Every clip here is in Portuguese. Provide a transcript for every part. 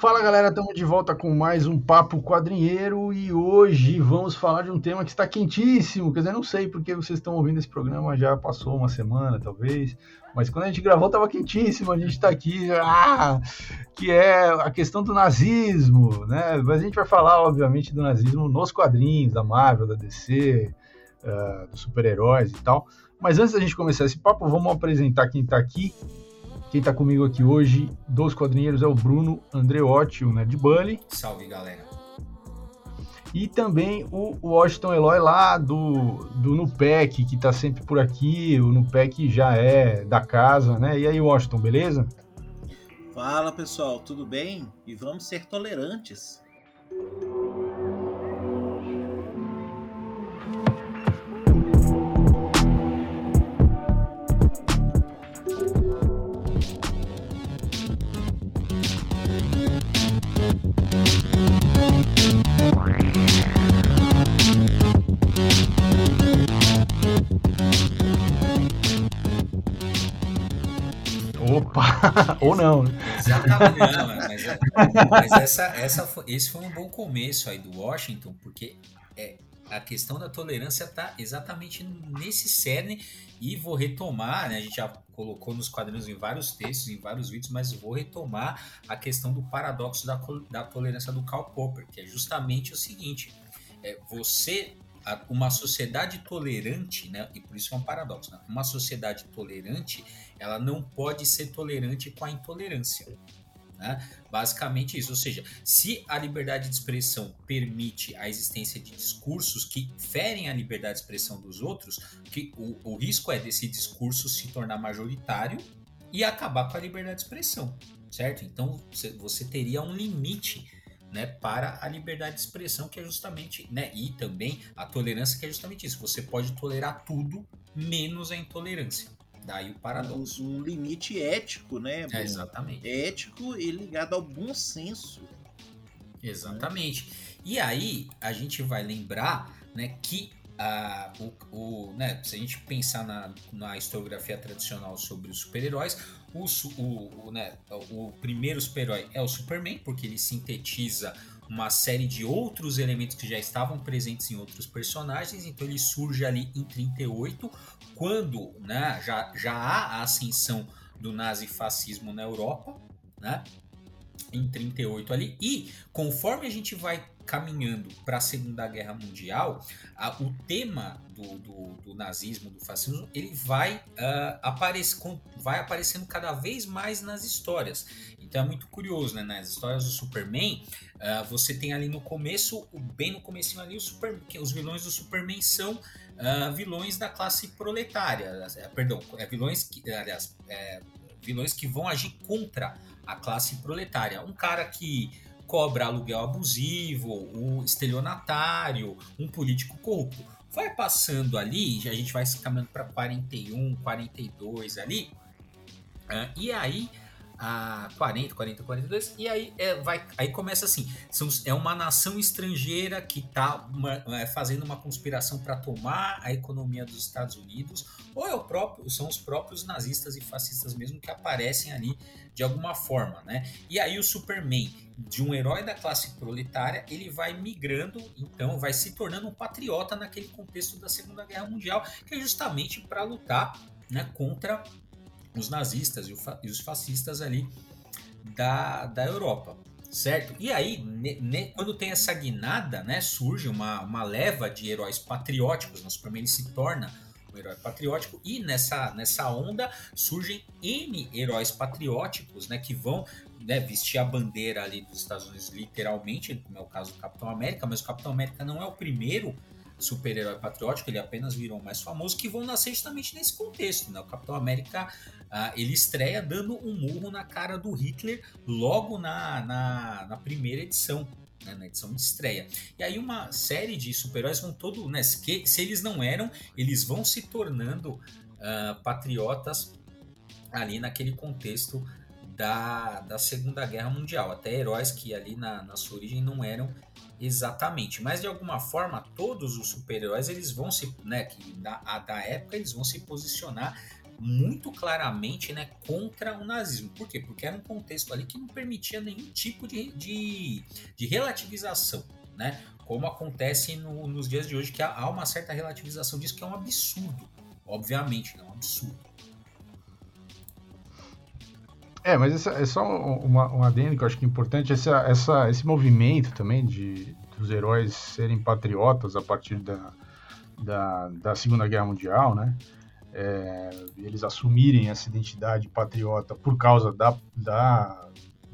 Fala galera, estamos de volta com mais um Papo Quadrinheiro e hoje vamos falar de um tema que está quentíssimo. Quer dizer, não sei porque vocês estão ouvindo esse programa, já passou uma semana talvez, mas quando a gente gravou estava quentíssimo, a gente está aqui, ah, que é a questão do nazismo, né? Mas a gente vai falar, obviamente, do nazismo nos quadrinhos, da Marvel, da DC, uh, ah, dos super-heróis e tal. Mas antes da gente começar esse papo, vamos apresentar quem está aqui. Quem está comigo aqui hoje dos quadrinheiros é o Bruno Andreotti, o Nerd Bunny. Salve, galera. E também o Washington Eloy lá do, do Nupec, que está sempre por aqui. O Nupec já é da casa, né? E aí, Washington, beleza? Fala, pessoal, tudo bem? E vamos ser tolerantes. Opa! Ou não, né? Exatamente, não, mas, é, essa, esse foi um bom começo aí do Washington, porque é, a questão da tolerância está exatamente nesse cerne e vou retomar, né, a gente já colocou nos quadrinhos em vários textos, em vários vídeos, mas vou retomar a questão do paradoxo da, da tolerância do Karl Popper, que é justamente o seguinte, é, você uma sociedade tolerante, né, e por isso é um paradoxo, né, uma sociedade tolerante, ela não pode ser tolerante com a intolerância. Né? Basicamente isso, ou seja, se a liberdade de expressão permite a existência de discursos que ferem a liberdade de expressão dos outros, que o, o risco é desse discurso se tornar majoritário e acabar com a liberdade de expressão, certo? Então você teria um limite né, para a liberdade de expressão, que é justamente, né, e também a tolerância, que é justamente isso. Você pode tolerar tudo, menos a intolerância. Daí o paradoxo. Um, um limite ético, né? É, exatamente. Ético e ligado ao bom senso. Exatamente. E aí a gente vai lembrar, né, que a, o, o, né, se a gente pensar na, na historiografia tradicional sobre os super-heróis, o, o, o, né, o primeiro super-herói é o Superman, porque ele sintetiza uma série de outros elementos que já estavam presentes em outros personagens, então ele surge ali em 38, quando né, já, já há a ascensão do nazifascismo na Europa, né? Em 38 ali, e conforme a gente vai caminhando para a Segunda Guerra Mundial, a, o tema do, do, do, nazismo, do fascismo, ele vai, uh, aparece, vai aparecendo cada vez mais nas histórias. Então é muito curioso, né? Nas histórias do Superman, uh, você tem ali no começo, bem no começo ali, Super, os vilões do Superman são uh, vilões da classe proletária. Perdão, é vilões que, aliás, é, vilões que vão agir contra a classe proletária. Um cara que cobra aluguel abusivo, um estelionatário, um político corrupto. Vai passando ali, a gente vai caminhando para 41, 42 ali, uh, e aí a 40, 40, 42, e aí, é, vai, aí começa assim: são, é uma nação estrangeira que está é, fazendo uma conspiração para tomar a economia dos Estados Unidos, ou é o próprio, são os próprios nazistas e fascistas mesmo que aparecem ali de alguma forma, né? E aí o Superman, de um herói da classe proletária, ele vai migrando, então vai se tornando um patriota naquele contexto da Segunda Guerra Mundial, que é justamente para lutar né, contra os nazistas e, os fascistas ali da, da Europa certo? E aí, ne, ne, quando tem essa guinada, né, surge uma, uma leva de heróis patrióticos, o Superman se torna um herói patriótico, e nessa, nessa onda surgem N heróis patrióticos, né, que vão né, vestir a bandeira ali dos Estados Unidos literalmente, como é o caso do Capitão América, mas o Capitão América não é o primeiro super-herói patriótico, ele apenas virou mais famoso, que vão nascer justamente nesse contexto, né? O Capitão América, uh, ele estreia dando um murro na cara do Hitler logo na, na, na primeira edição, né, na edição de estreia. E aí uma série de super-heróis vão todo, né, se eles não eram, eles vão se tornando uh, patriotas ali naquele contexto da, da Segunda Guerra Mundial. Até heróis que ali na, na sua origem não eram exatamente. Mas de alguma forma, todos os super-heróis eles vão se, né, que da, da época eles vão se posicionar muito claramente né, contra o nazismo. Por quê? Porque era um contexto ali que não permitia nenhum tipo de, de, de relativização, né? Como acontece no, nos dias de hoje, que há, uma certa relativização disso, que é um absurdo. Obviamente, é um absurdo. É, mas essa, é só uma, um adendo que eu acho que é importante, essa, essa, esse movimento também de dos heróis serem patriotas a partir da, da, da Segunda Guerra Mundial, né? É, eles assumirem essa identidade patriota por causa da, da,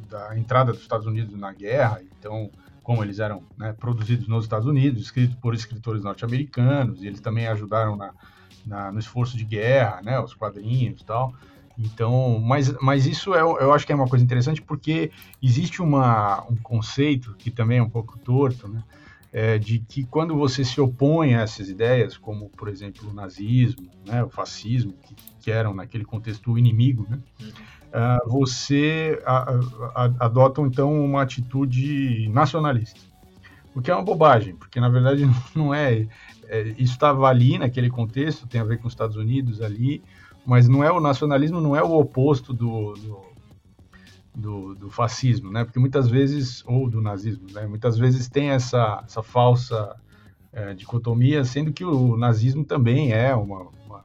da, entrada dos Estados Unidos na guerra, então, como eles eram né, produzidos nos Estados Unidos, escritos por escritores norte-americanos, e eles também ajudaram na, na, no esforço de guerra, né, os quadrinhos e tal. Então, mas, mas isso é, eu acho que é uma coisa interessante porque existe uma, um conceito que também é um pouco torto, né? É, de que quando você se opõe a essas ideias, como por exemplo o nazismo, né, o fascismo, que, que eram naquele contexto o inimigo, né, uh, você a, a, adota então uma atitude nacionalista, o que é uma bobagem, porque na verdade não é, é isso estava ali naquele contexto, tem a ver com os Estados Unidos ali, mas não é o nacionalismo não é o oposto do, do, do, do fascismo, né? Porque muitas vezes ou do nazismo, né? Muitas vezes tem essa, essa falsa é, dicotomia, sendo que o nazismo também é uma, uma,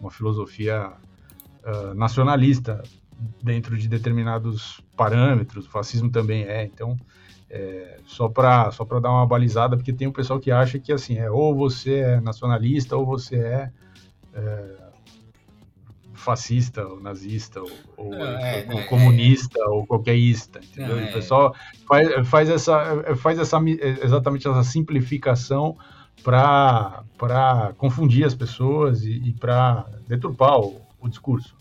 uma filosofia uh, nacionalista dentro de determinados parâmetros. O fascismo também é, então é, só para só para dar uma balizada, porque tem um pessoal que acha que assim é ou você é nacionalista ou você é, é fascista, ou nazista, ou, ou, é, ou é, comunista, é, ou qualquer ista, entendeu? O é. pessoal faz, faz, essa, faz essa, exatamente essa simplificação para confundir as pessoas e, e para deturpar o, o discurso.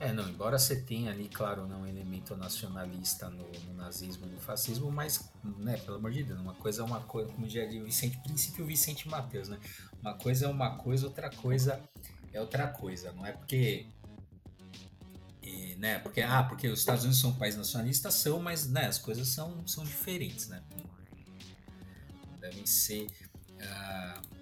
É, não, embora você tenha ali, claro, não, um elemento nacionalista no, no, nazismo e no fascismo, mas, né, pelo amor de Deus, uma coisa é uma coisa, como diria o Vicente, princípio Vicente Mateus, né? Uma coisa é uma coisa, outra coisa é outra coisa, não é porque e, né, porque ah, porque os Estados Unidos são um país nacionalista são, mas né, as coisas são, são diferentes, né? Devem ser uh,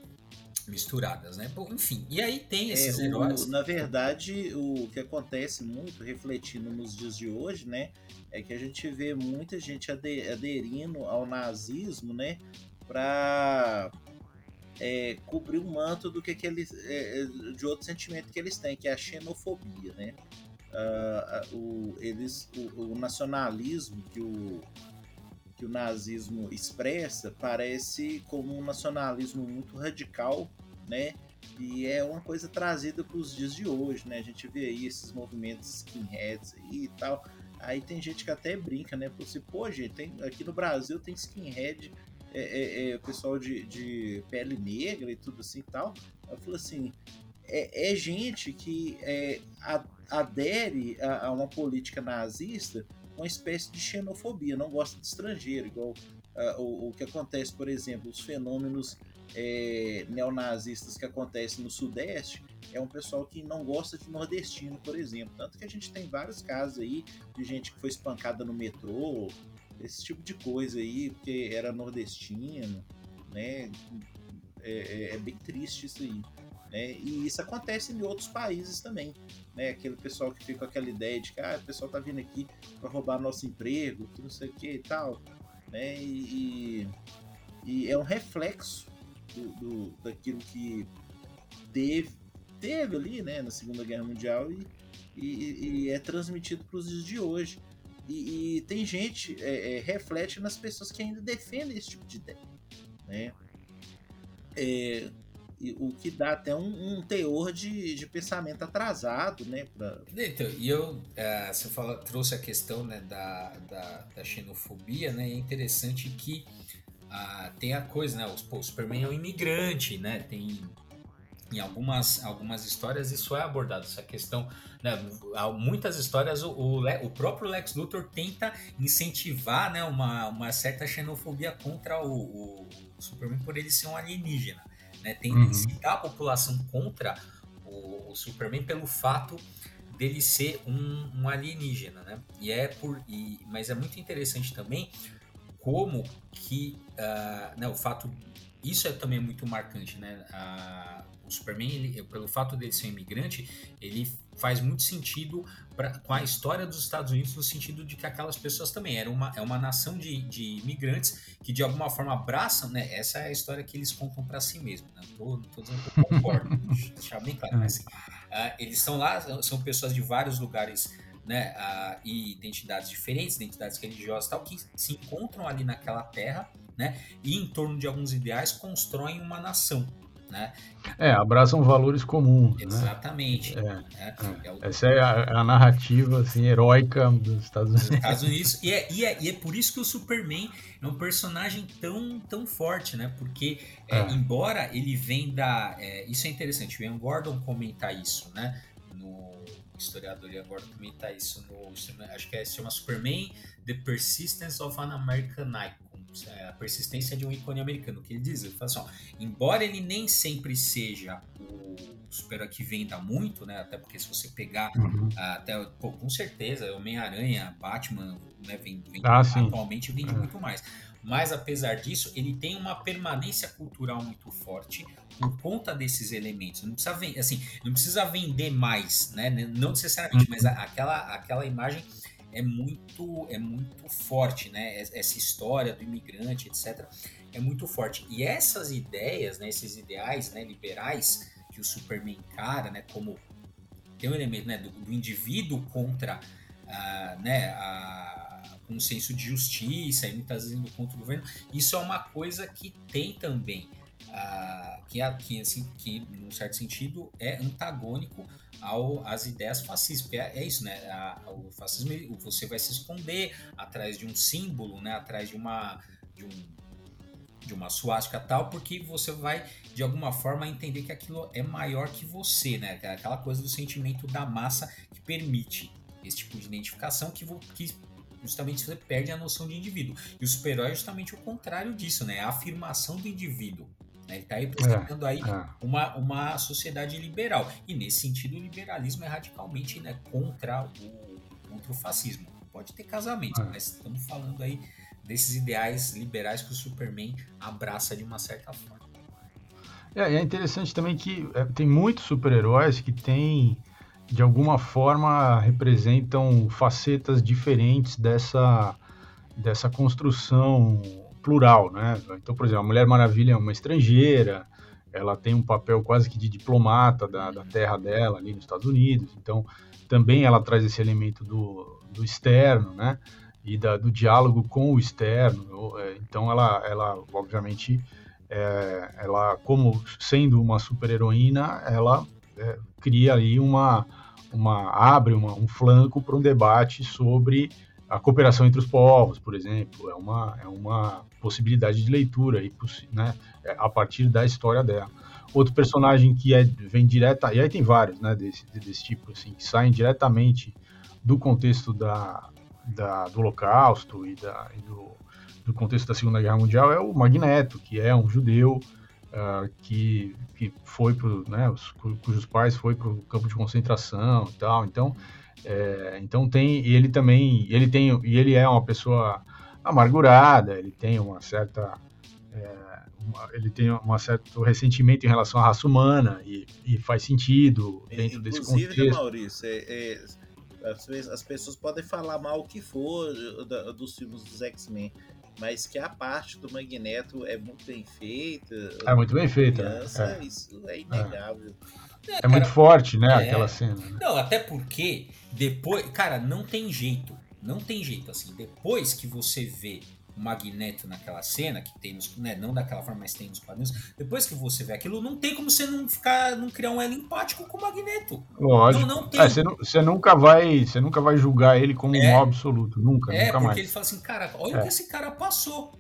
misturadas, né? Bom, enfim, e aí tem é, esses é, heróis. O, na verdade, o que acontece muito, refletindo nos dias de hoje, né, é que a gente vê muita gente aderindo ao nazismo, né, para é, cobrir o manto do que, que eles, é, é, de outro sentimento que eles têm, que é a xenofobia, né? Uh, o, eles, o, o, nacionalismo que o, que o nazismo expressa parece como um nacionalismo muito radical, né? E é uma coisa trazida para os dias de hoje, né? A gente vê aí esses movimentos skinheads aí e tal. Aí tem gente que até brinca, né? Você, pô, gente, tem, aqui no Brasil tem skinhead é, é, é, o pessoal de, de pele negra e tudo assim e tal. Eu falo assim, é, é gente que é, adere a, a, uma política nazista uma espécie de xenofobia, não gosta de estrangeiro, igual uh, o, o, que acontece, por exemplo, os fenômenos é, neonazistas que acontecem no Sudeste, é um pessoal que não gosta de nordestino, por exemplo. Tanto que a gente tem vários casos aí de gente que foi espancada no metrô, esse tipo de coisa aí, porque era nordestino, né? É, é, é, bem triste isso aí. Né? E isso acontece em outros países também. Né? Aquele pessoal que fica com aquela ideia de que ah, o pessoal tá vindo aqui para roubar nosso emprego, que não sei o que e tal. Né? E, e é um reflexo do, do, daquilo que teve, teve ali né, na Segunda Guerra Mundial e, e, e é transmitido para os dias de hoje. E, e tem gente, é, é, reflete nas pessoas que ainda defendem esse tipo de ideia. Né? É, o que dá até um, um teor de, de, pensamento atrasado, né? Pra... Então, e eu, é, você fala, trouxe a questão né, da, da, da xenofobia, né? é interessante que ah, tem a coisa, né? O, o Superman é um imigrante, né? Tem em algumas, algumas histórias isso é abordado, essa questão. Né, muitas histórias o, o, o, próprio Lex Luthor tenta incentivar né, uma, uma certa xenofobia contra o, o, Superman por ele ser um alienígena. Né, tenta uhum. incitar a população contra o, Superman pelo fato dele ser um, um alienígena. Né? E é por, e, mas é muito interessante também como que uh, né, o fato. Isso é também muito marcante, né? Uh, o Superman, ele, pelo fato dele ser um imigrante, ele faz muito sentido pra, com a história dos Estados Unidos, no sentido de que aquelas pessoas também eram uma, é uma nação de, de imigrantes que de alguma forma abraçam, né? Essa é a história que eles contam para si mesmos. Né? Não tô, dizendo que eu concordo, deixar bem claro, mas uh, eles estão lá, são pessoas de vários lugares né, uh, e identidades diferentes, identidades religiosas tal, que se encontram ali naquela terra, né, e em torno de alguns ideais constroem uma nação, né? É, abraçam valores comuns. Né? Exatamente. Né? É, é, é. Essa é a, a, narrativa assim, heróica dos Estados Unidos. Dos Estados Unidos. E é, e, é, e é por isso que o Superman é um personagem tão, tão forte, né? Porque, é, é. embora ele vem da. isso é interessante, o Ian Gordon comenta isso, né? No historiador Ian Gordon comenta isso no. Acho que é, se chama Superman The Persistence of an American Icon é, a persistência de um ícone americano. que ele diz? Ele fala assim, ó, embora ele nem sempre seja o super que venda muito, né? Até porque se você pegar uhum. até, pô, com certeza, Homem-Aranha, Batman, né, vem, vem ah, atualmente vende é. muito mais. Mas apesar disso, ele tem uma permanência cultural muito forte por conta desses elementos. Não precisa vender, assim, não precisa vender mais, né? Não necessariamente, uhum. mas aquela, aquela imagem é muito é muito forte, né? Essa história do imigrante, etc. É muito forte. E essas ideias, né, esses ideais né, liberais que o Superman encara, né, como tem um elemento né, do, do indivíduo contra uh, né, a, um senso de justiça e muitas vezes contra o governo, isso é uma coisa que tem também uh, que, que, assim, que, num certo sentido, é antagônico ao, às ideias fascistas. É, é isso, né? A, o fascismo, você vai se esconder atrás de um símbolo, né? Atrás de uma. De um, de uma suástica tal, porque você vai, de alguma forma, entender que aquilo é maior que você, né? É aquela coisa do sentimento da massa que permite esse tipo de identificação que, que justamente você perde a noção de indivíduo. E o super-herói é justamente o contrário disso, né? A afirmação do indivíduo. Né? Ele está representando é, aí é. Uma, uma sociedade liberal. E nesse sentido, o liberalismo é radicalmente né, contra, o, contra o fascismo. Pode ter casamento, é. mas estamos falando aí desses ideais liberais que o Superman abraça de uma certa forma. É, é interessante também que é, tem muitos super-heróis que têm, de alguma forma, representam facetas diferentes dessa, dessa construção plural, né? Então, por exemplo, a Mulher Maravilha é uma estrangeira, ela tem um papel quase que de diplomata da, da terra dela ali nos Estados Unidos, então também ela traz esse elemento do, do externo, né? E da, do diálogo com o externo. É, então, ela, ela obviamente, é, ela como sendo uma super heroína, ela é, cria aí uma, uma abre uma, um flanco para um debate sobre a cooperação entre os povos, por exemplo, é uma, é uma possibilidade de leitura aí, né, é, a partir da história dela. Outro personagem que é, vem direta, e aí tem vários né, desse, desse tipo, assim, que saem diretamente do contexto da, da, do Holocausto e, da, e do, do, contexto da Segunda Guerra Mundial, é o Magneto, que é um judeu uh, que, que foi para né, os, cujos pais foi para o campo de concentração e tal. Então, é, então tem e ele também ele tem e ele é uma pessoa amargurada, ele tem uma certa é, uma, ele tem um certo ressentimento em relação à raça humana e, e faz sentido dentro desse né, contexto. Inclusive, Maurício, é, é, as, pessoas podem falar mal o que for dos filmes dos X-Men, mas que a parte do Magneto é muito bem feita. É muito bem feita. é. Isso é inegável. É, é muito forte, né, é. aquela cena. Né? Não, até porque depois, cara, não tem jeito. Não tem jeito assim. Depois que você vê o Magneto naquela cena, que tem nos, né, não daquela forma, mas tem nos quadrinhos, depois que você vê aquilo, não tem como você não ficar, não criar um elo empático com o Magneto. Lógico. Não, não tem. É, você, não, você, nunca vai, você nunca vai julgar ele como é, um absoluto, nunca, é, nunca porque ele fala assim, cara, olha o que é. esse cara passou.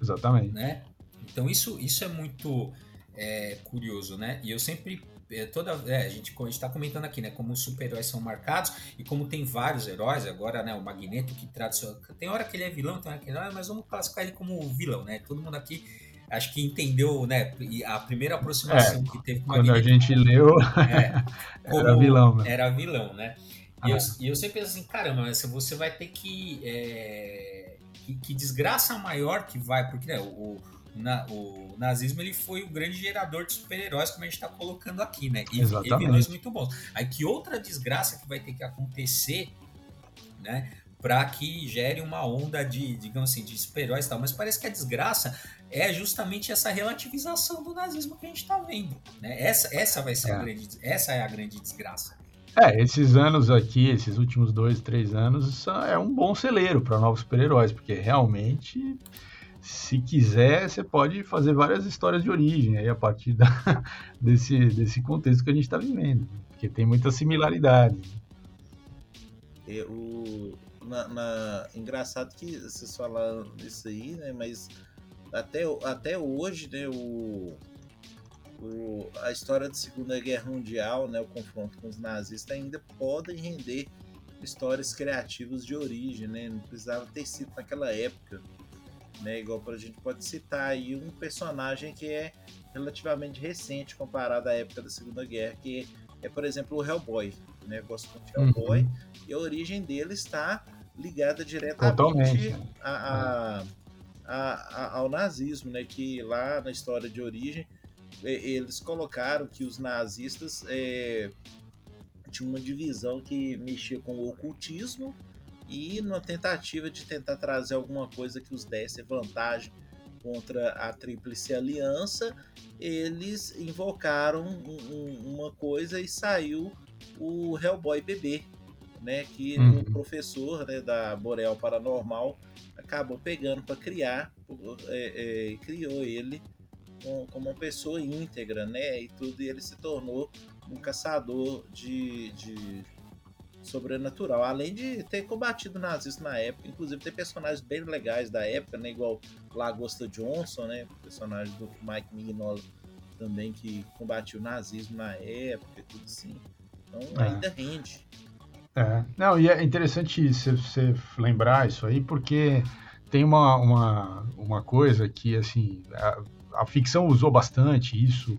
Exatamente. Né? Então isso, isso é muito é, curioso, né? E eu sempre é, toda é, a gente está comentando aqui, né, como os super-heróis são marcados e como tem vários heróis agora, né, o Magneto que tradicional, tem hora que ele é vilão, tem hora que ele não é, mas vamos classificar ele como vilão, né? Todo mundo aqui acho que entendeu, né, a primeira aproximação é, que teve com o Magneto. Quando a gente leu, é, era vilão, né? Era vilão, né? E, ah. eu, e eu sempre penso assim, caramba, mas você vai ter que, é, que, que desgraça maior que vai, porque né, o, na, o nazismo ele foi o grande gerador de super-heróis, como a gente está colocando aqui, né? E, Exatamente. e vilões muito bons. Aí que outra desgraça que vai ter que acontecer, né? Para que gere uma onda de, digamos assim, de super-heróis e tal. Mas parece que a desgraça é justamente essa relativização do nazismo que a gente está vendo. Né? Essa, essa vai ser é. a grande, essa é a grande desgraça. É, esses anos aqui, esses últimos dois, três anos, é um bom celeiro para novos super-heróis, porque realmente se quiser, você pode fazer várias histórias de origem aí a partir da, desse, desse contexto que a gente está vivendo, porque tem muita similaridade. É, o, na, na, engraçado que vocês falaram isso aí, né? Mas até, até hoje, né? O, o, a história da Segunda Guerra Mundial, né? O confronto com os nazistas ainda podem render histórias criativas de origem, né? Não precisava ter sido naquela época né? Igual a gente pode citar aí um personagem que é relativamente recente comparado à época da Segunda Guerra, que é, por exemplo, o Hellboy. Né? Eu gosto muito de Hellboy uhum. e a origem dele está ligada diretamente a, a, a, ao nazismo, né? Que lá na história de origem eles colocaram que os nazistas é, tinham uma divisão que mexia com o ocultismo e numa tentativa de tentar trazer alguma coisa que os desse vantagem contra a Tríplice Aliança, eles invocaram um, uma coisa e saiu o Hellboy bebê, né? Que uhum. o professor né, da Boreal Paranormal acabou pegando para criar, é, é, criou ele com, como uma pessoa íntegra, né? E tudo, e ele se tornou um caçador de, de sobrenatural. Além de ter combatido nazistas na época, inclusive tem personagens bem legais da época, né? Igual Lagosta Johnson, né? Personagem do Mike Mignola também que combatiu o nazismo na época e tudo assim. Então é. ainda rende. É. Não, e é interessante você lembrar isso aí, porque tem uma, uma, uma coisa que, assim, a, a ficção usou bastante isso,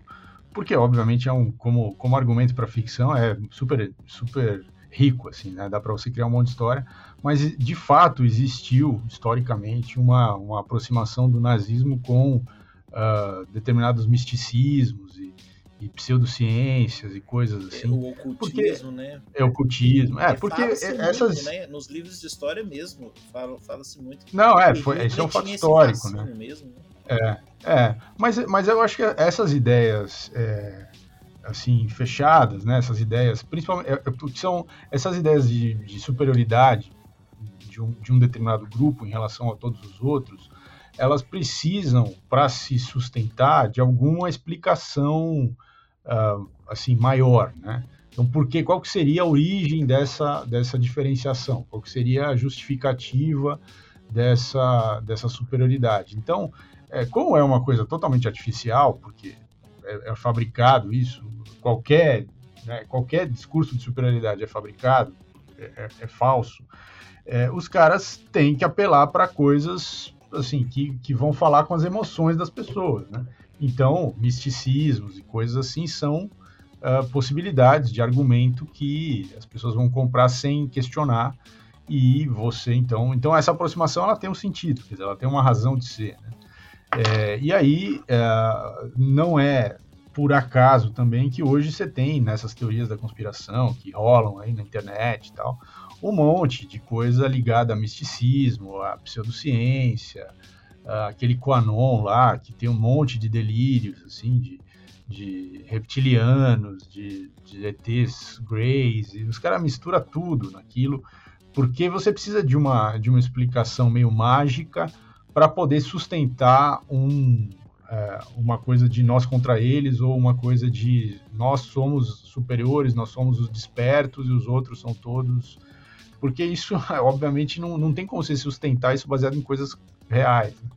porque, obviamente, é um, como, como argumento para ficção, é super, super rico, assim, né? Dá para você criar um monte de história, mas de fato existiu historicamente uma, uma aproximação do nazismo com uh, determinados misticismos e, e, pseudociências e coisas é, assim. É o ocultismo, né? É o ocultismo, é, porque essas... Muito, né? Nos livros de história mesmo, fala-se fala muito. Não, é, foi, isso é um fato histórico, né? Mesmo, né? É, é, mas, mas eu acho que essas ideias... É, assim fechadas, né? Essas ideias, principalmente, é, é, são essas ideias de, de superioridade de um, de um, determinado grupo em relação a todos os outros, elas precisam para se sustentar de alguma explicação uh, assim maior, né? Então, por qual que seria a origem dessa, dessa diferenciação? Qual que seria a justificativa dessa, dessa superioridade? Então, é, como é uma coisa totalmente artificial, porque é, é fabricado isso, qualquer, né, qualquer discurso de superioridade é fabricado, é, é, é falso, é, os caras têm que apelar para coisas assim que, que vão falar com as emoções das pessoas, né? Então, misticismos e coisas assim são uh, possibilidades de argumento que as pessoas vão comprar sem questionar e você então, então essa aproximação ela tem um sentido, quer dizer, ela tem uma razão de ser. Né? É, e aí é, não é por acaso também que hoje você tem nessas teorias da conspiração que rolam aí na internet e tal, um monte de coisa ligada a misticismo, a pseudociência, aquele Quanon lá, que tem um monte de delírios, assim, de, de reptilianos, de, de ETs greys, e os caras misturam tudo naquilo, porque você precisa de uma, de uma explicação meio mágica para poder sustentar um, é, uma coisa de nós contra eles ou uma coisa de nós somos superiores, nós somos os despertos e os outros são todos. Porque isso, obviamente, não, não tem como você sustentar isso baseado em coisas reais. Né?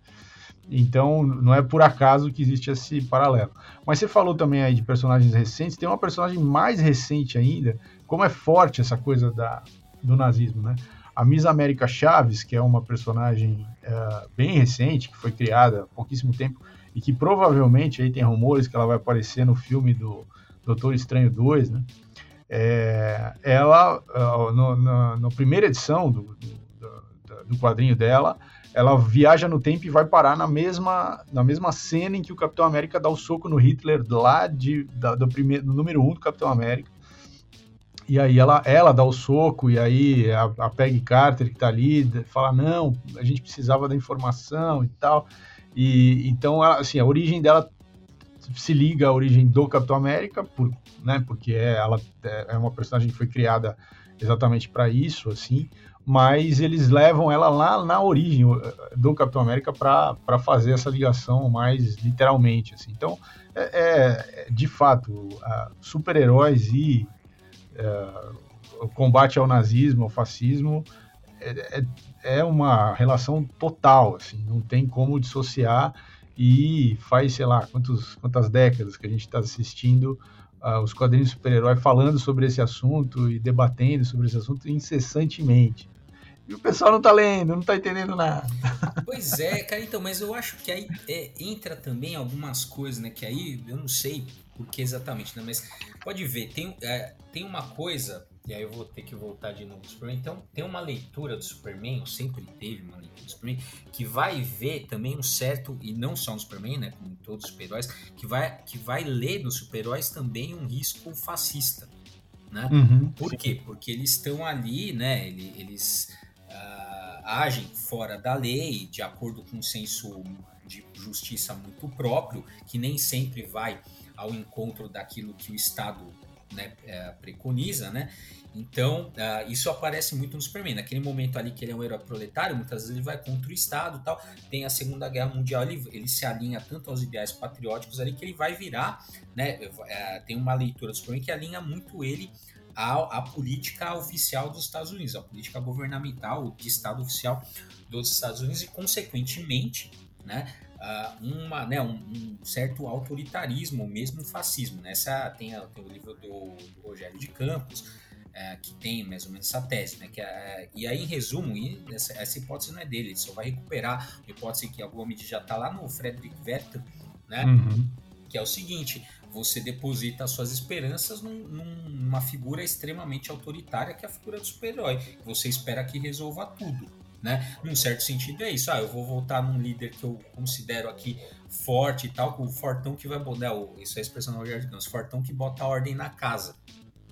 Então, não é por acaso que existe esse paralelo. Mas você falou também aí de personagens recentes, tem uma personagem mais recente ainda, como é forte essa coisa da, do nazismo, né? A Miss América Chaves, que é uma personagem uh, bem recente, que foi criada há pouquíssimo tempo, e que provavelmente aí tem rumores que ela vai aparecer no filme do Doutor Estranho 2, né? É, ela, uh, no, primeira edição do, do, do quadrinho dela, ela viaja no tempo e vai parar na mesma, na mesma cena em que o Capitão América dá o soco no Hitler lá de, da, do, primeiro, do número um do Capitão América. E aí ela, ela dá o soco, e aí a, a Peggy Carter que tá ali fala, não, a gente precisava da informação e tal. E então, assim, a origem dela se liga à origem do Capitão América, por, né, porque é, ela é uma personagem que foi criada exatamente para isso, assim, mas eles levam ela lá na origem do Capitão América para fazer essa ligação mais literalmente, assim. Então, é, é de fato, super-heróis e o combate ao nazismo, ao fascismo, é, é, é uma relação total, assim, não tem como dissociar e faz, sei lá, quantos, quantas décadas que a gente está assistindo uh, os quadrinhos super-herói falando sobre esse assunto e debatendo sobre esse assunto incessantemente. E o pessoal não tá lendo, não tá entendendo nada. Pois é, cara, então, mas eu acho que aí é, entra também algumas coisas, né? Que aí eu não sei por que exatamente, né? Mas pode ver, tem, é, tem uma coisa e aí eu vou ter que voltar de novo do Superman. Então, tem uma leitura do Superman, sempre teve uma leitura do Superman, que vai ver também um certo, e não só no Superman, né, como em todos os super-heróis, que vai, que vai ler nos super-heróis também um risco fascista, né? Uhum, Por sim. quê? Porque eles estão ali, né, eles, eles uh, agem fora da lei, de acordo com um senso de justiça muito próprio, que nem sempre vai ao encontro daquilo que o Estado né, é, preconiza, né? Então, uh, isso aparece muito no Superman. Naquele momento ali que ele é um herói proletário, muitas vezes ele vai contra o Estado tal. Tem a Segunda Guerra Mundial, ele, ele se alinha tanto aos ideais patrióticos ali que ele vai virar, né? Uh, tem uma leitura do Superman que alinha muito ele à, à política oficial dos Estados Unidos, à política governamental de Estado oficial dos Estados Unidos e, consequentemente, né? Uh, uma, né, um, um, certo autoritarismo, mesmo fascismo. Nessa né? tem, tem, o livro do, do Rogério de Campos, uh, que tem mais ou menos essa tese, né? Que, uh, e aí, em resumo, e essa, essa, hipótese não é dele, ele só vai recuperar a hipótese que a Gomes já está lá no Frederick Werther, né? Uhum. Que é o seguinte: você deposita suas esperanças num, numa figura extremamente autoritária, que é a figura do super-herói. Você espera que resolva tudo né? Num certo sentido é isso. Ah, eu vou voltar num líder que eu considero aqui forte e tal, com o fortão que vai botar, né, isso é a expressão do Roger Campos, fortão que bota a ordem na casa.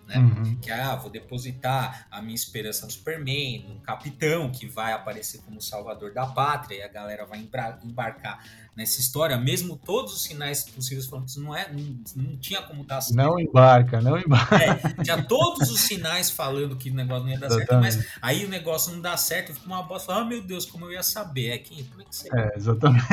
Né? Uhum. Que ah, vou depositar a minha esperança no Superman, no capitão que vai aparecer como salvador da pátria e a galera vai embarcar nessa história, mesmo todos os sinais possíveis falando que isso não é, não, não tinha como dar certo. Não embarca, não embarca. É, tinha todos os sinais falando que o negócio não ia dar exatamente. certo, mas aí o negócio não dá certo, fica uma bosta, ah, meu Deus, como eu ia saber, é que, como é que você... É, exatamente.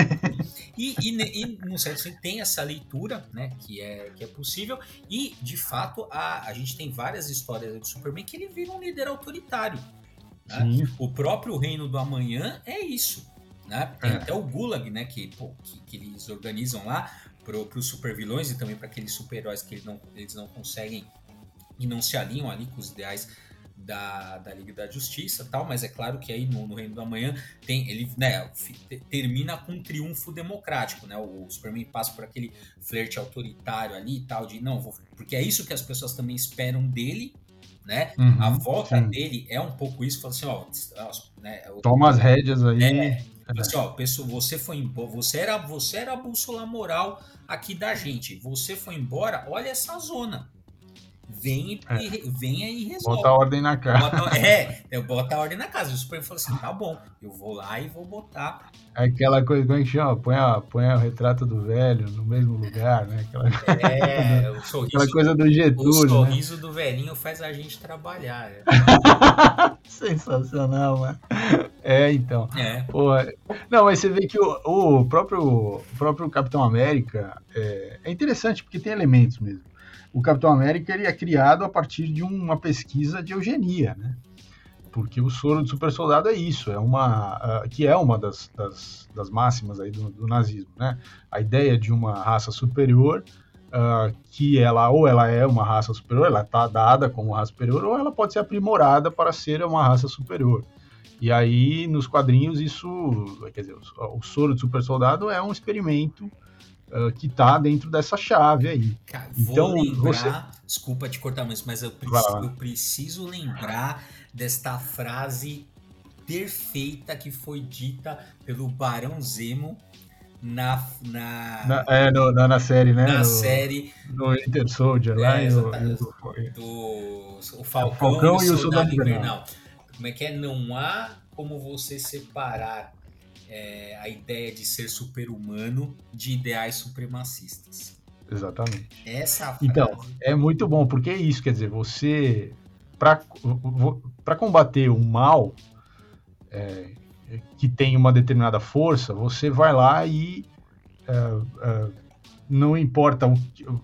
E, e, e no certo sentido, tem essa leitura, né, que é, que é possível, e, de fato, a, a gente tem várias histórias do Superman que ele vira um líder autoritário. Né? O próprio Reino do Amanhã é isso. Né? Tem é. até o Gulag, né? Que, pô, que, que eles organizam lá para os super vilões e também para aqueles super-heróis que eles não, eles não conseguem e não se alinham ali com os ideais da, da Liga da Justiça tal, mas é claro que aí no, no Reino do Amanhã tem ele né, termina com um triunfo democrático, né? O Superman passa por aquele flerte autoritário ali e tal, de não, vou, porque é isso que as pessoas também esperam dele, né? Uhum, a volta sim. dele é um pouco isso, fala assim, ó, né, toma as rédeas aí. É, assim, ó, pessoa, você foi embora, você era, você era a bússola moral aqui da gente. Você foi embora, olha essa zona. Vem, é. e, aí e resolve. Bota a ordem na casa. Bota, é, eu boto a ordem na casa. O Superman falou assim: tá bom, eu vou lá e vou botar. Aquela coisa, como é que chama? Põe, a, põe o retrato do velho no mesmo lugar, né? Aquela, é, o sorriso, aquela coisa do Getúlio. O né? sorriso né? do velhinho faz a gente trabalhar. É. Sensacional, mano. É, então. É. Pô, não, mas você vê que o, o, próprio, o próprio Capitão América é, é interessante porque tem elementos mesmo o Capitão América ele é criado a partir de uma pesquisa de eugenia, né? Porque o soro do super soldado é isso, é uma uh, que é uma das, das, das máximas aí do, do, nazismo, né? A ideia de uma raça superior uh, que ela ou ela é uma raça superior, ela está dada como raça superior, ou ela pode ser aprimorada para ser uma raça superior. E aí, nos quadrinhos, isso, quer dizer, o, o soro do super soldado é um experimento uh, que está dentro dessa chave aí. Cara, então, lembrar, você... desculpa te cortar, mas eu preciso, eu preciso lembrar desta frase perfeita que foi dita pelo Barão Zemo na, na, na, é, no, na, na, série, né? Na no, série. No Inter Soldier, é, lá e o, do, o Falcão, Falcão e o Soldado Invernal. Como é que é? Não há como você separar é, a ideia de ser super-humano de ideais supremacistas. Exatamente. Essa frase... Então, é muito bom, porque é isso, quer dizer, você, para combater o mal, é, que tem uma determinada força, você vai lá e uh, uh, não importa,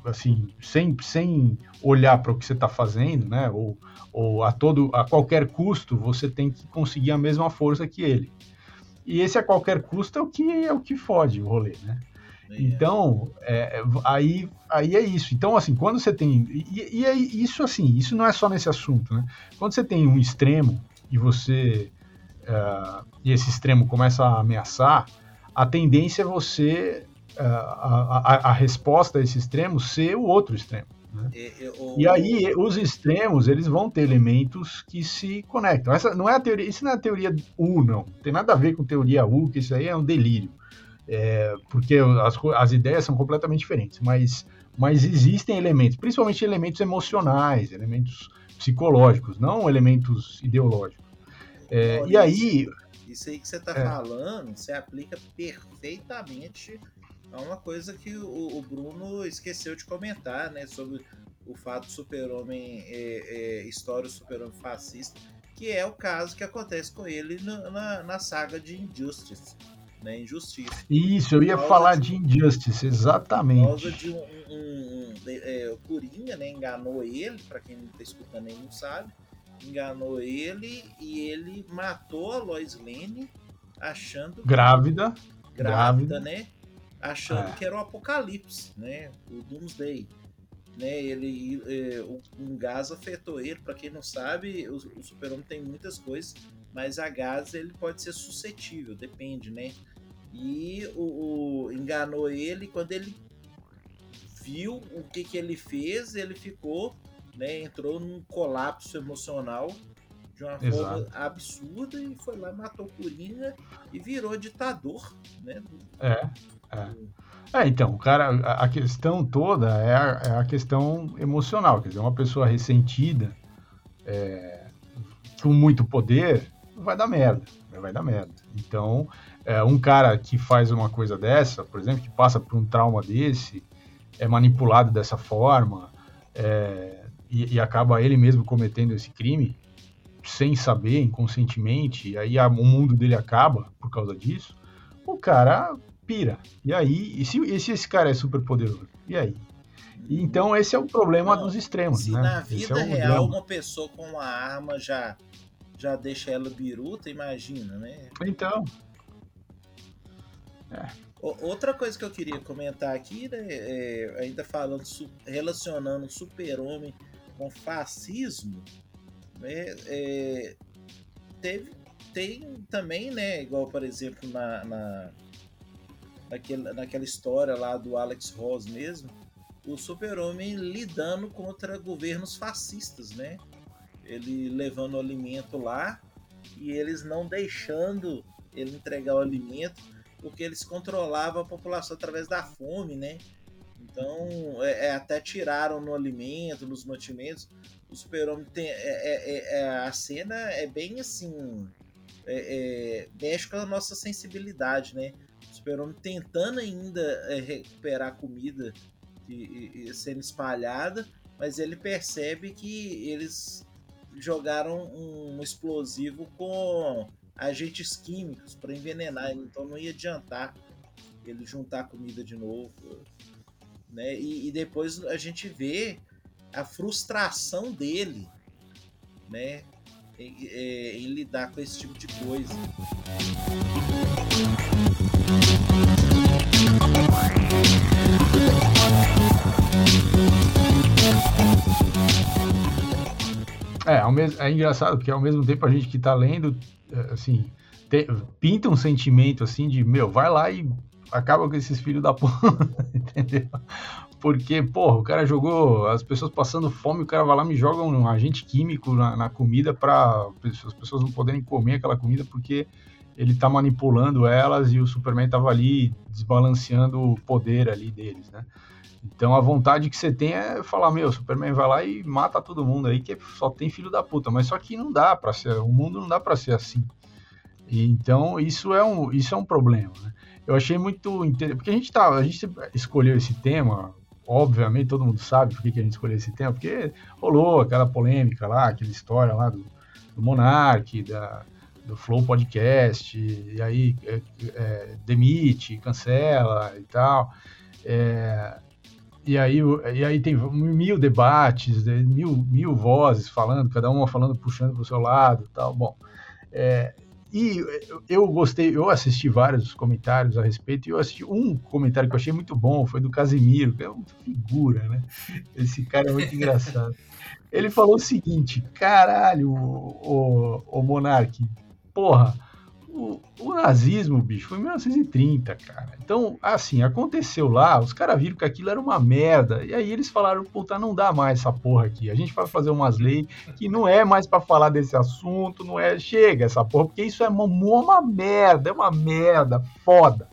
assim, sem, sem olhar para o que você está fazendo, né? Ou, ou a todo a qualquer custo, você tem que conseguir a mesma força que ele. E esse a qualquer custo é o que é o que fode o rolê, né? Então, é, aí, aí é isso. Então, assim, quando você tem. E, e é isso, assim, isso não é só nesse assunto, né? Quando você tem um extremo e você uh, e esse extremo começa a ameaçar, a tendência é você, uh, a, a, a, resposta a esse extremo ser o outro extremo. Né? E, o... e, aí os extremos eles vão ter elementos que se conectam. Essa não é a teoria, isso não é a teoria U, não. Tem nada a ver com teoria U, que isso aí é um delírio. É, porque as, as ideias são completamente diferentes, mas, mas existem elementos, principalmente elementos emocionais, elementos psicológicos, não elementos ideológicos. É, e aí. Isso aí que você está é. falando, você aplica perfeitamente a uma coisa que o, o, Bruno esqueceu de comentar, né? Sobre o fato do super-homem, é, é, história do super-homem fascista, que é o caso que acontece com ele na, na, na saga de Injustice. Né, Injustiça. Isso, eu ia falar de, de Injustice, exatamente. Por causa de um, um, um é, o Coringa, né, enganou ele, para quem não está escutando aí não sabe, enganou ele e ele matou a Lois Lane achando grávida, grávida, grávida. né? Achando é. que era o apocalipse, né? O Doomsday. Né, ele, é, um gás afetou ele. Para quem não sabe, o, o super-homem tem muitas coisas, mas a gás ele pode ser suscetível, depende, né? E o, o enganou ele quando ele viu o que, que ele fez, ele ficou né, entrou num colapso emocional de uma Exato. forma absurda e foi lá, matou o Coringa e virou ditador, né? É, é. É, então, cara, a, questão toda é a, é a, questão emocional, quer dizer, uma pessoa ressentida, é, com muito poder, vai dar merda, vai dar merda. Então, é, um cara que faz uma coisa dessa, por exemplo, que passa por um trauma desse, é manipulado dessa forma, é, e, e, acaba ele mesmo cometendo esse crime sem saber, inconscientemente, e aí o mundo dele acaba por causa disso, o cara pira. E aí, e se, e se esse cara é super poderoso? E aí? Então esse é o problema Não, dos extremos, se né? na vida é real drama. uma pessoa com uma arma já já deixa ela biruta, imagina, né? Então. É. Outra coisa que eu queria comentar aqui, né, é, ainda falando, relacionando super-homem com fascismo, né, é, teve, tem também, né, igual por exemplo na, na, naquele, naquela história lá do Alex Ross mesmo, o super-homem lidando contra governos fascistas, né? Ele levando o alimento lá e eles não deixando ele entregar o alimento porque eles controlavam a população através da fome, né? Então, é, é, até tiraram no alimento, nos mantimentos. O super-homem tem. É, é, é, é a cena é bem assim. mexe com a nossa sensibilidade, né? Super-homem tentando ainda recuperar comida e, e, sendo espalhada, mas ele percebe que eles jogaram um explosivo com agentes químicos para envenenar, então não ia adiantar ele juntar comida de novo né? E, e, depois a gente vê a frustração dele, né? Em, é, em lidar com esse tipo de coisa. É, ao é engraçado porque ao mesmo tempo a gente que tá lendo, é, assim, tem, pinta um sentimento assim de, meu, vai lá e acaba com esses filhos da porra, entendeu? Porque, porra, o cara jogou as pessoas passando fome, o cara vai lá e me joga um agente químico na, na comida para as pessoas não poderem comer aquela comida porque ele tá manipulando elas e o Superman tava ali desbalanceando o poder ali deles, né? Então a vontade que você tem é falar, meu, Superman vai lá e mata todo mundo aí, que só tem filho da puta. Mas só que não dá para ser, o mundo não dá para ser assim. E, então isso é um, isso é um problema, né? Eu achei muito interessante, porque a gente tá, a gente escolheu esse tema, obviamente todo mundo sabe por que, que a gente escolheu esse tema, porque rolou aquela polêmica lá, aquela história lá do, do Monark, da, do Flow Podcast, e aí é, é, demite, cancela e tal. É, e aí, e aí tem mil debates, né, mil, mil vozes falando, cada uma falando, puxando para o seu lado tal. Bom, é, e eu gostei, eu assisti vários comentários a respeito, e eu assisti um comentário que eu achei muito bom, foi do Casimiro, que é uma figura, né? Esse cara é muito engraçado. Ele falou o seguinte: caralho, o, o, o Monark, porra o, o, nazismo, bicho, foi em 1930, cara. Então, assim, aconteceu lá, os caras viram que aquilo era uma merda. E aí eles falaram, puta, não dá mais essa porra aqui. A gente vai fazer umas leis que não é mais para falar desse assunto, não é. Chega essa porra, porque isso é uma, uma merda, é uma merda, foda.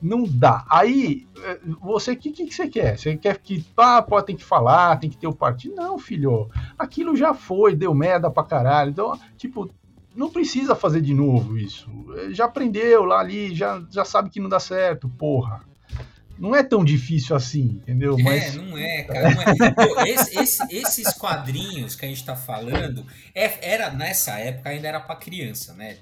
Não dá. Aí, eh, você, o que, que, você quer? Você quer que, ah, pode, tem que falar, tem que ter o partido? Não, filho. Aquilo já foi, deu merda pra caralho. Então, tipo, não precisa fazer de novo isso. Já aprendeu lá ali, já, já sabe que não dá certo, porra. Não é tão difícil assim, entendeu? É, Mas... não é, cara. Não é. Pô, esse, esse, esses quadrinhos que a gente tá falando, é, era nessa época ainda era para criança, né?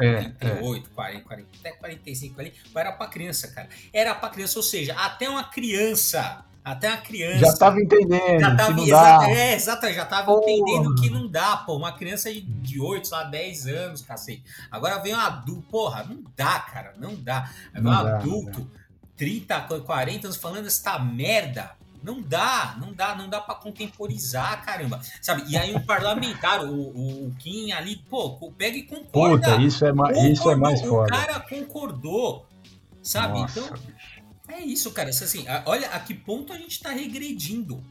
É, 38, é. 40, 40, até 45 ali, era para criança, cara. Era para criança, ou seja, até uma criança até a criança. Já estava entendendo. Já tava, que não é, exato, já estava entendendo que não dá, pô. Uma criança de, de 8, sei lá, 10 anos, cacete. Agora vem um adulto, porra, não dá, cara, não dá. Vem um dá, adulto, 30, 40 anos falando esta merda. Não dá, não dá, não dá para contemporizar, caramba. Sabe? E aí um parlamentar, o, o, o Kim ali, pô, pega e concorda. Puta, isso é, isso é mais foda. O cara concordou, sabe? Nossa, então, é isso, cara. Assim, olha a que ponto a gente está regredindo.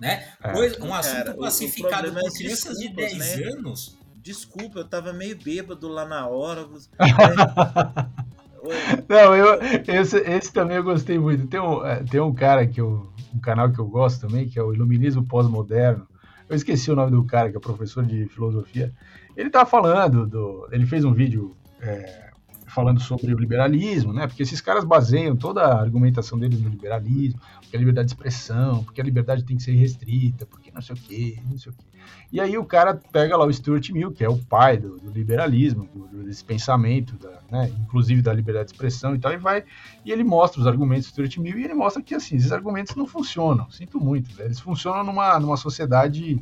Né? É. um assunto cara, classificado por é crianças de 10 né? anos. Desculpa, eu tava meio bêbado lá na hora. Não, eu, esse, esse, também eu gostei muito. Tem um, é, tem um cara que eu, um canal que eu gosto também, que é o Iluminismo Pós-Moderno. Eu esqueci o nome do cara, que é professor de filosofia. Ele tá falando do. Ele fez um vídeo é, falando sobre o liberalismo, né? Porque esses caras baseiam toda a argumentação deles no liberalismo, porque a liberdade de expressão, porque a liberdade tem que ser restrita, porque não sei o quê, não sei o quê. E aí o cara pega lá o Stuart Mill, que é o pai do, do liberalismo, do, desse pensamento, da, né? inclusive da liberdade de expressão e tal, e vai e ele mostra os argumentos do Stuart Mill e ele mostra que assim esses argumentos não funcionam. Sinto muito, né? eles funcionam numa, numa sociedade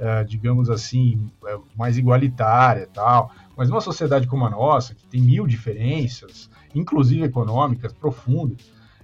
Uh, digamos assim, é, mais igualitária tal. Mas numa sociedade como a nossa, que tem mil diferenças, inclusive econômicas, profundas,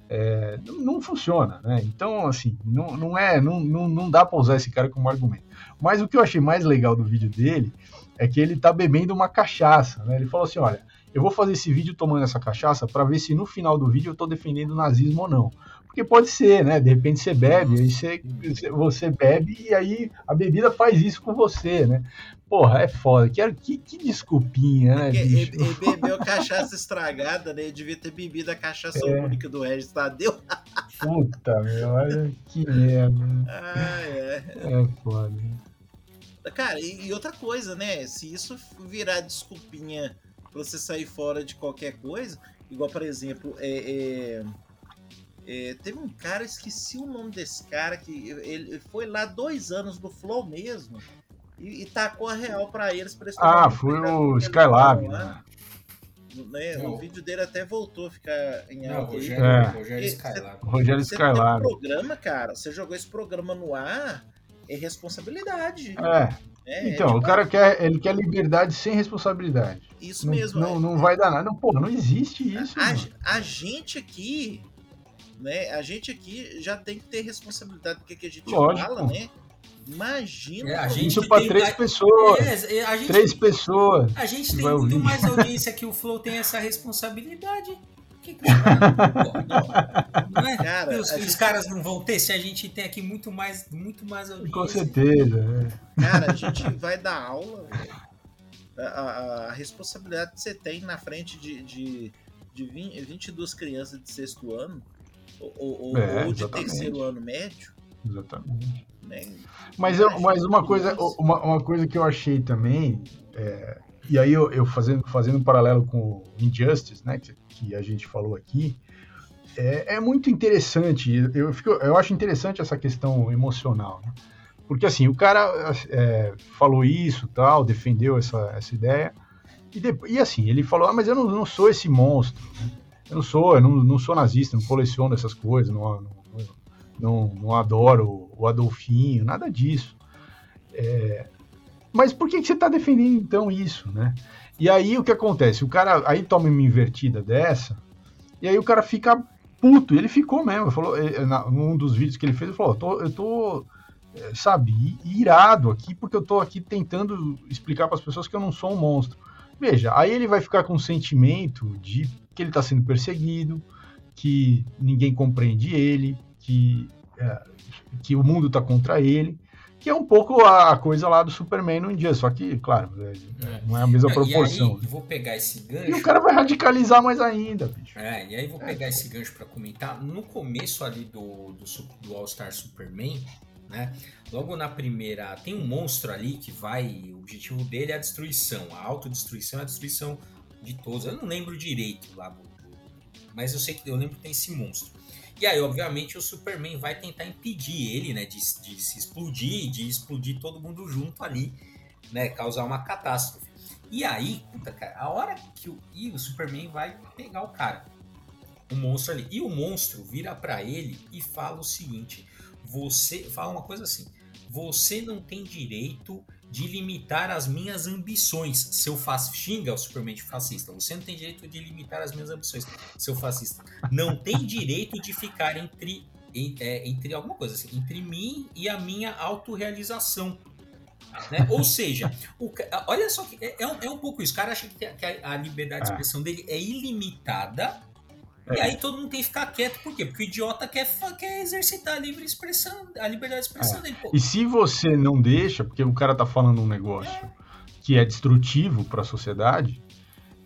é, não, não, funciona, né? Então, assim, não, não é, não, não, não dá para usar esse cara como argumento. Mas o que eu achei mais legal do vídeo dele é que ele tá bebendo uma cachaça, né? Ele falou assim, olha, eu vou fazer esse vídeo tomando essa cachaça para ver se no final do vídeo eu tô defendendo o nazismo ou não. Porque pode ser, né? De repente você bebe, aí você, você bebe e aí a bebida faz isso com você, né? Porra, é foda. Que, que, que desculpinha, né? Ele, ele, bebeu cachaça estragada, né? Ele devia ter bebido a cachaça é. única do Regis Tadeu. Puta, meu, olha que merda. Ah, é. É foda. Cara, e, e outra coisa, né? Se isso virar desculpinha pra você sair fora de qualquer coisa, igual, por exemplo, é, é é, teve um cara, esqueci o nome desse cara, que ele foi lá dois anos no Flow mesmo e, e tacou a real para eles. Pra eles ah, foi o Skylab, né? né? O vídeo dele até voltou a ficar em alta. Rogério, é. Rogério Skylab. Rogério Skylab. Você programa, cara, você jogou esse programa no ar, é responsabilidade. É. É, então, tipo, o cara quer, ele quer liberdade sem responsabilidade. Isso não, mesmo. Não, é. não vai dar nada. Não, pô, não existe isso. A, a, gente aqui né? A gente aqui já tem que ter responsabilidade do que, que a gente Lógico. fala, né? Imagina. É, a gente isso para três pessoas. É, é, gente, três pessoas. A gente tem muito mais audiência que o Flow tem essa responsabilidade. que, que os caras não, não é? Cara, os, gente... os, caras não vão ter se a gente tem aqui muito mais, muito mais audiência. Com certeza. É. Cara, a gente vai dar aula, a, a, a, responsabilidade que você tem na frente de, de, de 20, 22 crianças de sexto ano ou, é, ou de terceiro ano médio. Exatamente. Né? Mas, eu, mas uma, coisa, uma, uma coisa que eu achei também, é, e aí eu, eu, fazendo, fazendo um paralelo com o Injustice, né, que, que a gente falou aqui, é, é muito interessante. Eu, fico, eu acho interessante essa questão emocional. Né? Porque assim, o cara é, falou isso, tal, defendeu essa, essa ideia, e, depois, e assim, ele falou, ah, mas eu não, não sou esse monstro, né? eu não sou, eu não, não sou nazista, não coleciono essas coisas, não, não, não, não adoro o Adolfinho, nada disso. É, mas por que, que você está defendendo então isso, né? E aí o que acontece? O cara aí toma uma invertida dessa, e aí o cara fica puto, ele ficou mesmo, falou, num dos vídeos que ele fez, ele falou, tô, eu tô é, sabe, irado aqui, porque eu tô aqui tentando explicar para as pessoas que eu não sou um monstro. Veja, aí ele vai ficar com um sentimento de que ele está sendo perseguido, que ninguém compreende ele, que, é, que o mundo está contra ele, que é um pouco a coisa lá do Superman no dia, só que, claro, é, é. não é a mesma proporção. E aí, vou pegar esse gancho. E o cara vai radicalizar mais ainda, bicho. É, e aí vou pegar esse gancho para comentar. No começo ali do, do, do All-Star Superman, né? Logo na primeira, tem um monstro ali que vai. O objetivo dele é a destruição. A autodestruição é a destruição de todos. Eu não lembro direito lá, mas eu sei que eu lembro que tem esse monstro. E aí, obviamente, o Superman vai tentar impedir ele, né, de, de se explodir, de explodir todo mundo junto ali, né, causar uma catástrofe. E aí, puta, cara, a hora que o, e o Superman vai pegar o cara, o monstro ali, e o monstro vira para ele e fala o seguinte: você fala uma coisa assim, você não tem direito de limitar as minhas ambições, seu fascista. Xinga o Superman fascista. Você não tem direito de limitar as minhas ambições, seu fascista. Não tem direito de ficar entre, é, entre alguma coisa assim, entre mim e a minha autorrealização. Né? Ou seja, o, olha só que é, é, um, é um pouco isso. O cara acha que a, a liberdade de ah. expressão dele é ilimitada e aí todo mundo tem que ficar quieto, por quê? Porque o idiota quer, quer exercitar a livre expressão, a liberdade de expressão é. dele. Pô. E se você não deixa, porque o cara tá falando um negócio é. que é destrutivo para a sociedade,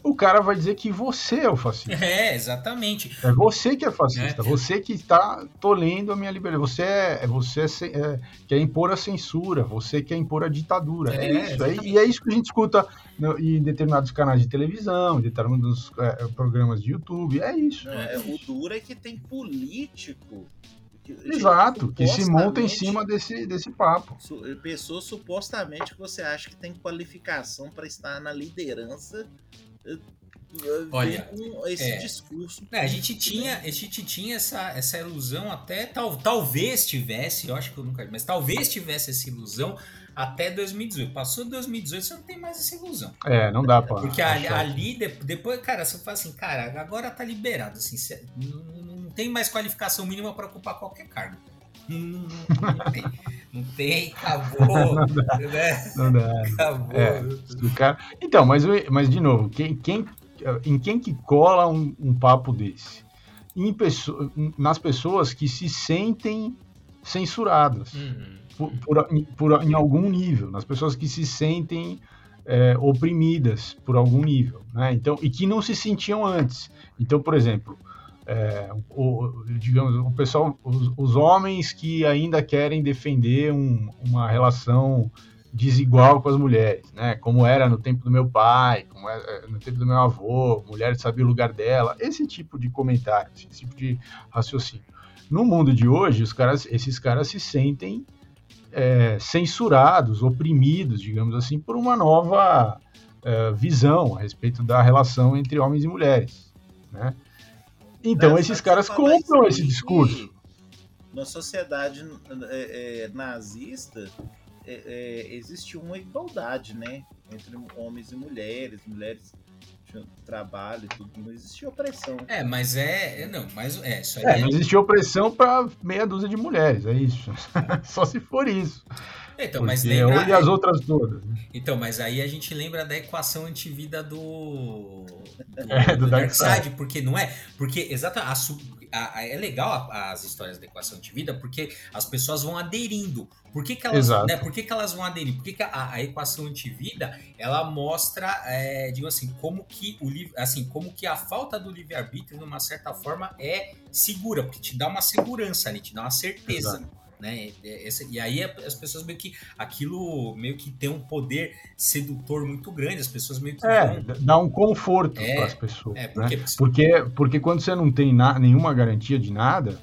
o cara vai dizer que você é o fascista. É, exatamente. É você que é fascista, é. você que está tolhendo a minha liberdade. Você é, é você é, é, quer impor a censura, você quer impor a ditadura. É, é isso. É, e é isso que a gente escuta no, em determinados canais de televisão, em determinados é, programas de YouTube. É isso. É, o duro é que tem político Exato, que se monta em cima desse, desse papo. Pessoas supostamente que você acha que tem qualificação para estar na liderança Olha, com esse é, discurso. É, a gente tinha, a gente tinha essa, essa ilusão até tal, talvez tivesse, eu acho que eu nunca, mas talvez tivesse essa ilusão até 2018. Passou 2018, você não tem mais essa ilusão. É, não dá para. Porque ali, ali, depois, cara, você fala assim, cara, agora tá liberado, assim, não, não tem mais qualificação mínima para ocupar qualquer cargo. Não, tem. Não tem, acabou. Não dá. Né? Não dá. Acabou. É, cara... Então, mas, mas de novo, quem, quem, em quem que cola um, um papo desse? Em pessoa, nas pessoas que se sentem censuradas uhum. por, por, por, em algum nível, nas pessoas que se sentem é, oprimidas por algum nível, né? Então, e que não se sentiam antes. Então, por exemplo, é, o, digamos, o pessoal, os, os, homens que ainda querem defender um, uma relação desigual com as mulheres, né? Como era no tempo do meu pai, como era é, no tempo do meu avô, mulher sabia o lugar dela, esse tipo de comentário, esse tipo de raciocínio. No mundo de hoje, os caras, esses caras se sentem é, censurados, oprimidos, digamos assim, por uma nova é, visão a respeito da relação entre homens e mulheres, né? Então, esses caras compram esse discurso. Na sociedade é, é, nazista, é, é, existe uma igualdade, né? Entre homens e mulheres, mulheres tinham trabalho e tudo, não existia opressão. É, mas é. é não, mas é. Isso aí é, não existia opressão para meia dúzia de mulheres, é isso. Só se for isso. Então, mas lembra... E as outras todas. Né? Então, mas aí a gente lembra da equação antivida do, do, é, do, do Darkseid, porque não é? Porque exatamente é legal as histórias da equação antivida porque as pessoas vão aderindo. Por que, que elas, né, por que, que elas vão aderir? Por que, que a, a equação antivida ela mostra, é, digo assim, como que o assim, como que a falta do livre arbítrio, de uma certa forma, é segura, porque te dá uma segurança ali, te dá uma certeza. Exato né? Esse, e aí as pessoas meio que aquilo meio que tem um poder sedutor muito grande, as pessoas meio que é, vão... dá um conforto é, para as pessoas, é, porque, né? porque porque quando você não tem na, nenhuma garantia de nada,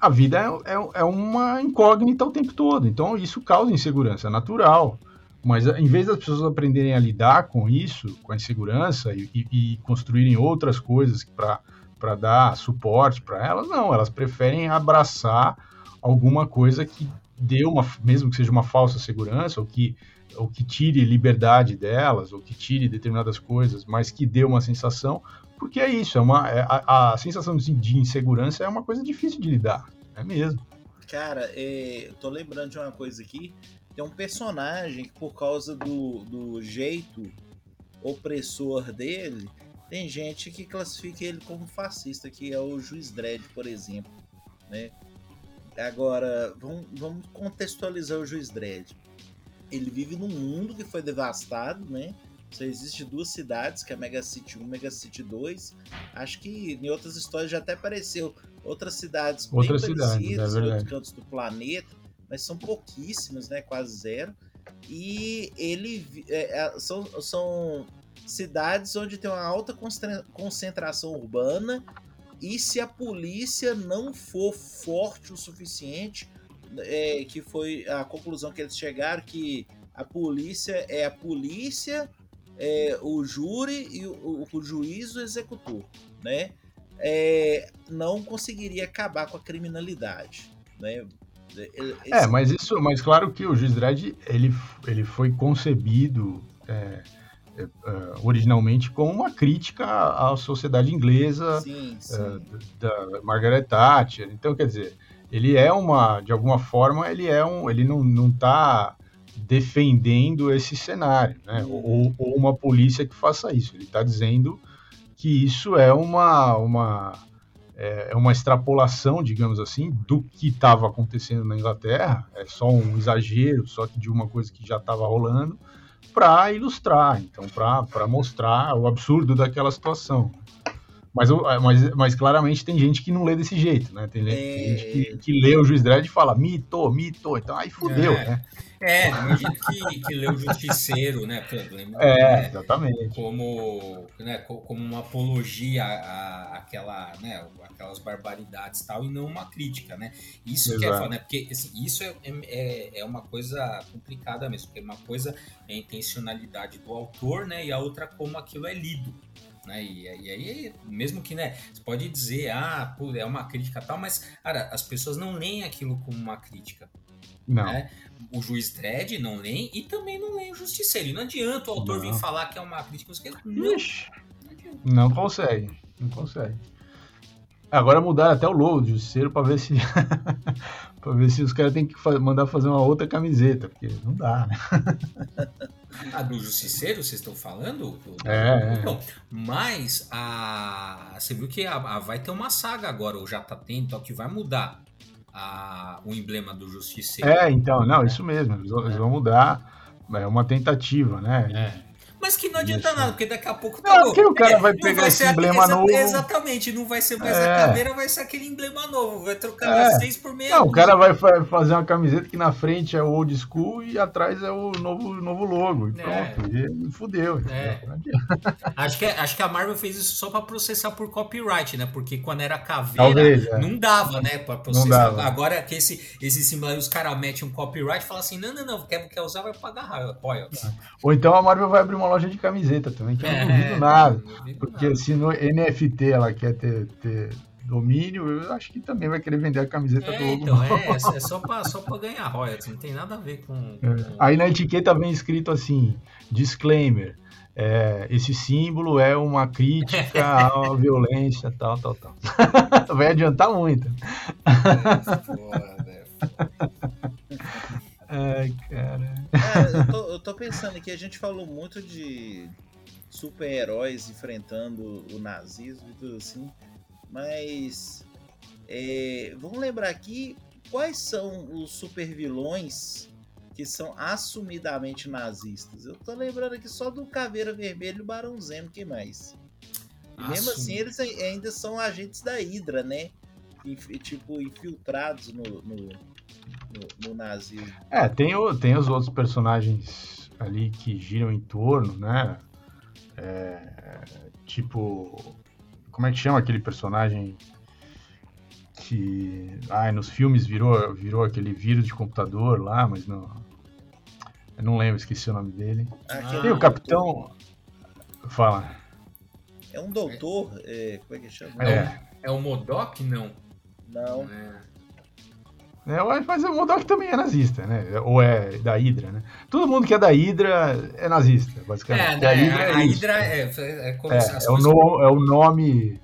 a vida é, é, é, uma incógnita o tempo todo, então isso causa insegurança, é natural. Mas em vez das pessoas aprenderem a lidar com isso, com a insegurança e, e, e construírem outras coisas para dar suporte para elas, não, elas preferem abraçar alguma coisa que dê uma, mesmo que seja uma falsa segurança, ou que, ou que tire liberdade delas, ou que tire determinadas coisas, mas que dê uma sensação, porque é isso, é uma, é, a, a, sensação de insegurança é uma coisa difícil de lidar, é mesmo. Cara, é, eu tô lembrando de uma coisa aqui, tem um personagem que por causa do, do jeito opressor dele, tem gente que classifica ele como fascista, que é o Juiz Dredd, por exemplo, né? Agora, vamos, vamos contextualizar o Juiz Dredd. Ele vive num mundo que foi devastado, né? Só existe duas cidades, que é Mega City 1 e Mega City 2. Acho que em outras histórias já até apareceu outras cidades outras bem cidades, parecidas, é outros cantos do planeta, mas são pouquíssimas, né? Quase zero. E ele é, é são, são cidades onde tem uma alta concentração urbana e se a polícia não for forte o suficiente, é, que foi a conclusão que eles chegaram, que a polícia é a polícia, é, o júri e o, o juiz o executor, né? É, não conseguiria acabar com a criminalidade, né? Esse... É, mas isso, mas claro que o juiz Dredd ele, ele foi concebido é, originalmente como uma crítica à, sociedade inglesa sim, sim. Uh, da Margaret Thatcher. Então, quer dizer, ele é uma, de alguma forma, ele é um, ele não, não está defendendo esse cenário, né? Uhum. Ou, ou, uma polícia que faça isso. Ele está dizendo que isso é uma, uma é uma extrapolação, digamos assim, do que estava acontecendo na Inglaterra. É só um exagero, só que de uma coisa que já estava rolando para ilustrar, então para mostrar o absurdo daquela situação. Mas, mas, mas claramente tem gente que não lê desse jeito, né? Tem, é... gente que, que, lê o Juiz Dredd e fala mito, mito, então aí fudeu, é. né? É, tem gente que, que lê o Justiceiro, né? É, exatamente. Como, né, como uma apologia àquela, né, aquelas barbaridades e tal, e não uma crítica, né? Isso Exato. que é foda, né? Porque assim, isso é, é, é uma coisa complicada mesmo, porque uma coisa é a intencionalidade do autor, né? E a outra como aquilo é lido. Né? E, e, aí, mesmo que, né, você pode dizer, ah, pô, é uma crítica tal, mas, cara, as pessoas não leem aquilo como uma crítica. Não. Né? O juiz Dredd não lê e também não lê o Justiceiro. E não adianta o autor não. vir falar que é uma crítica. Não, não, não consegue, não consegue. Agora mudaram até o logo do Justiceiro para ver se para ver se os caras têm que mandar fazer uma outra camiseta, porque não dá, né? A do Justiceiro, vocês estão falando? É, é. Então, mas a. Você viu que a, a, vai ter uma saga agora, ou já tá tendo, então, que vai mudar a, o emblema do Justiceiro. É, então, não, isso mesmo. Eles, eles vão mudar. É uma tentativa, né? É. Mas que não adianta nada, porque daqui a pouco tá. Não, porque o cara vai pegar vai esse emblema novo. Exatamente, não vai ser mais é. a caveira, vai ser aquele emblema novo. Vai trocar é. seis por meia. Não, o cara vai fazer uma camiseta que na frente é o old school e atrás é o novo, novo logo. E é. pronto, é. e fudeu. É. Acho, que, acho que a Marvel fez isso só pra processar por copyright, né? Porque quando era caveira, Talvez, é. não dava, né? Pra processar. Agora que esse, esse símbolo aí, os caras metem um copyright e falam assim: não, não, não, quer, quer usar, vai pagar. Ou então a Marvel vai abrir uma loja de camiseta também, que eu não duvido é, nada. Não porque nada. se no NFT ela quer ter, ter domínio, eu acho que também vai querer vender a camiseta é, do Então, é, é só para só ganhar royalties, não tem nada a ver com, é. com... Aí na etiqueta vem escrito assim, disclaimer, é, esse símbolo é uma crítica à violência, tal, tal, tal. vai adiantar muito. É, foda, é foda. Ai, cara. Cara, eu tô, eu tô pensando aqui, a gente falou muito de super-heróis enfrentando o nazismo e tudo assim, mas é, vamos lembrar aqui quais são os super-vilões que são assumidamente nazistas. Eu tô lembrando aqui só do Caveira Vermelho e o Barão Zemo, que mais? E mesmo assim, eles ainda são agentes da Hydra, né? tipo, infiltrados no, no, no, no nazismo. É, tem, o, tem os outros personagens ali que giram em torno, né? É, tipo, como é que chama aquele personagem que ai, nos filmes virou, virou aquele vírus de computador lá, mas não. Eu não lembro, esqueci o nome dele. Ah, e o Capitão. Fala. É um doutor, é, como é que chama? É, é o Modok? Não. Não. É. é mas o Modok também é nazista, né? Ou é da Hydra, né? Todo mundo que é da Hydra é nazista, basicamente. É, a Hydra, é, a Hydra é, é, é, como é, é, o no, é o nome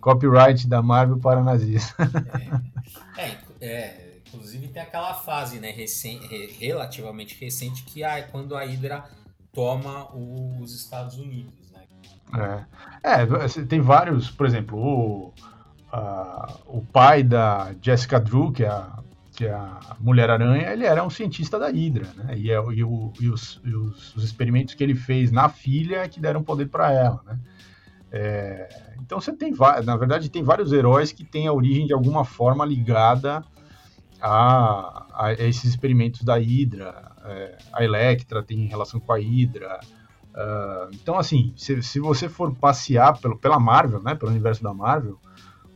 copyright da Marvel para nazista. É, é, é, inclusive tem aquela fase, né, recém, relativamente recente, que é quando a Hydra toma os Estados Unidos, né? É, é tem vários, por exemplo, o, a, o pai da Jessica Drew, que é a, que é a Mulher-Aranha, ele era um cientista da Hydra, né? E, é, e, o, e, os, e os, os, experimentos que ele fez na filha que deram poder para ela, né? É, então você tem, na verdade, tem vários heróis que têm a origem de alguma forma ligada a, a esses experimentos da Hydra. É, a Electra tem relação com a Hydra. Uh, então, assim, se, se, você for passear pelo, pela Marvel, né, pelo universo da Marvel,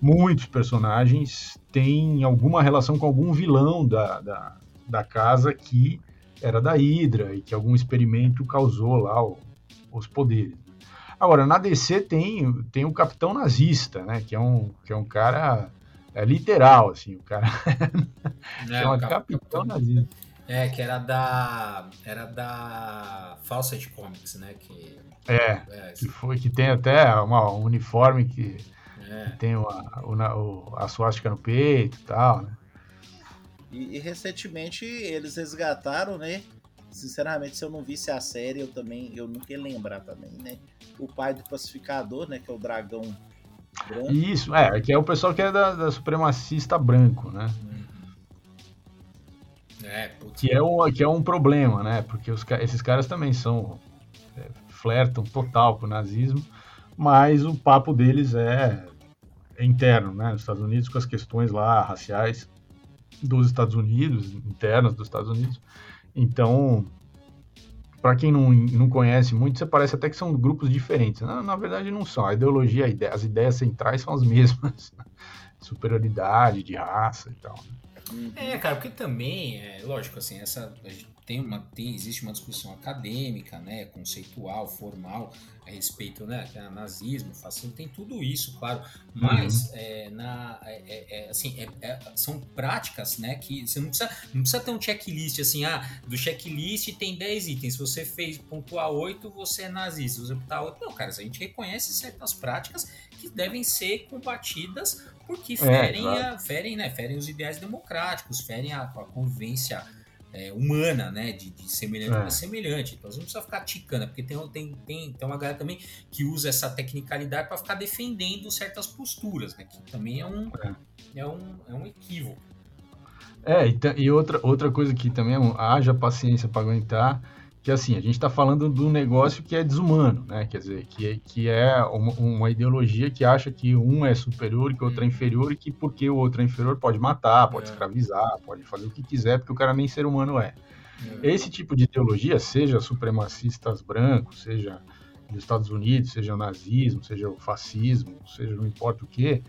muitos personagens têm alguma relação com algum vilão da, da, da casa que era da Hydra e que algum experimento causou lá o, os poderes. Agora, na DC tem, tem o Capitão Nazista, né? Que é um, que é um cara é literal, assim, o cara é, um Capitão, Capitão Nazista. É, que era da era da Fawcett Comics, né? Que, é, é que foi que tem até uma, um uniforme que, é. tem uma, o, a suástica no peito e tal, né? E, e, recentemente eles resgataram, né? Sinceramente, se eu não visse a série, eu também eu nunca ia lembrar também, né? o pai do pacificador, né? Que é o dragão branco. Isso, é, que é o pessoal que é da, da supremacista branco, né? Uhum. É, que, é um, que é um problema, né? Porque os, esses caras também são. É, flertam total com o nazismo, mas o papo deles é interno, né? Nos Estados Unidos, com as questões lá raciais dos Estados Unidos, internas dos Estados Unidos. Então, para quem não, não conhece muito, você parece até que são grupos diferentes. Na, na verdade, não são. A ideologia, a ideia, as ideias centrais são as mesmas. Superioridade, de raça e tal. Né? É, cara, porque também, é, lógico, assim, essa tem uma, tem, existe uma discussão acadêmica, né, conceitual, formal a respeito, né, nazismo, fascismo, tem tudo isso, claro, mas uhum. é, na, é, é, é assim, é, é, são práticas, né, que você não precisa, não precisa ter um checklist assim, ah, do checklist tem 10 itens, se você fez pontuar 8, você é nazista, se você pontuar 8, não, cara, a gente reconhece certas práticas que devem ser combatidas porque ferem, claro. a, ferem, né, ferem os ideais democráticos, ferem a, a convivência é, humana, né? De, de semelhante é. para semelhante. Então você não precisa ficar ticando, porque tem, tem, tem, tem uma galera também que usa essa tecnicalidade para ficar defendendo certas posturas, né? Que também é um, é. é um, é um equívoco. É, e, e outra, outra coisa que também é haja paciência para aguentar que assim, a gente está falando de um negócio que é desumano, né? Quer dizer, que, que é uma, uma, ideologia que acha que um é superior, que o outro é uhum. inferior, e que porque o outro é inferior pode matar, pode é. escravizar, pode fazer o que quiser, porque o cara nem ser humano é. é. Esse tipo de ideologia, seja supremacistas brancos, seja dos Estados Unidos, seja o nazismo, seja o fascismo, seja não importa o que,